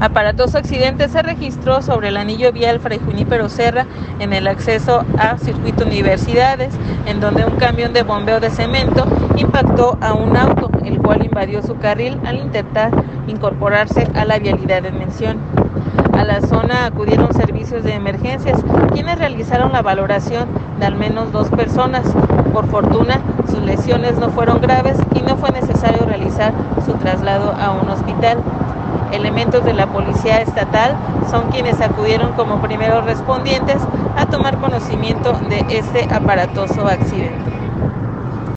Aparatoso accidente se registró sobre el anillo vial Fray Junípero Serra en el acceso a Circuito Universidades, en donde un camión de bombeo de cemento impactó a un auto, el cual invadió su carril al intentar incorporarse a la vialidad en mención. A la zona acudieron servicios de emergencias, quienes realizaron la valoración de al menos dos personas. Por fortuna, sus lesiones no fueron graves y no fue necesario realizar su traslado a un hospital. Elementos de la Policía Estatal son quienes acudieron como primeros respondientes a tomar conocimiento de este aparatoso accidente.